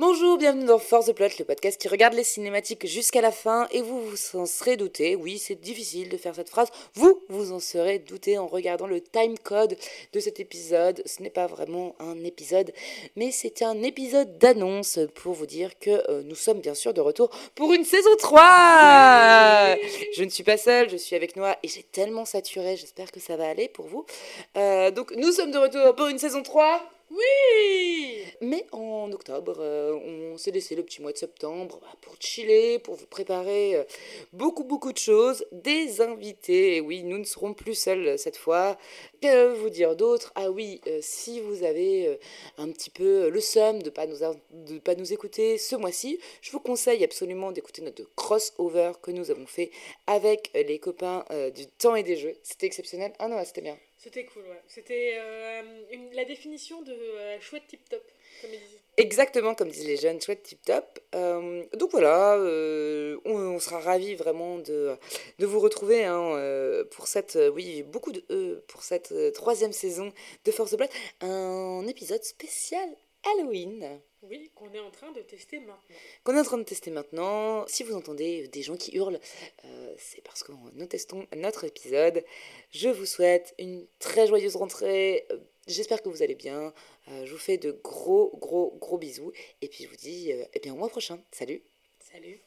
Bonjour, bienvenue dans Force the Plot, le podcast qui regarde les cinématiques jusqu'à la fin et vous vous en serez douté. Oui, c'est difficile de faire cette phrase. Vous vous en serez douté en regardant le time code de cet épisode. Ce n'est pas vraiment un épisode, mais c'est un épisode d'annonce pour vous dire que euh, nous sommes bien sûr de retour pour une saison 3. Je ne suis pas seule, je suis avec Noah et j'ai tellement saturé. J'espère que ça va aller pour vous. Euh, donc nous sommes de retour pour une saison 3. Oui Mais en euh, on s'est laissé le petit mois de septembre bah, pour chiller, pour vous préparer euh, beaucoup, beaucoup de choses. Des invités, oui, nous ne serons plus seuls euh, cette fois. Que vous dire d'autre? Ah oui, si vous avez un petit peu le seum de ne pas, nous pas nous écouter ce mois-ci, je vous conseille absolument d'écouter notre crossover que nous avons fait avec les copains du temps et des jeux. C'était exceptionnel. Ah non, c'était bien. C'était cool. C'était la définition de chouette tip-top. Exactement, comme disent les jeunes, chouette tip top. Euh, donc voilà, euh, on, on sera ravis vraiment de, de vous retrouver hein, euh, pour cette, oui, beaucoup de E, pour cette troisième saison de Force Blood, un épisode spécial Halloween Oui, qu'on est en train de tester maintenant. qu'on est en train de tester maintenant. Si vous entendez des gens qui hurlent, euh, c'est parce que nous testons notre épisode. Je vous souhaite une très joyeuse rentrée. J'espère que vous allez bien. Euh, je vous fais de gros, gros, gros bisous. Et puis je vous dis euh, eh bien, au mois prochain. Salut Salut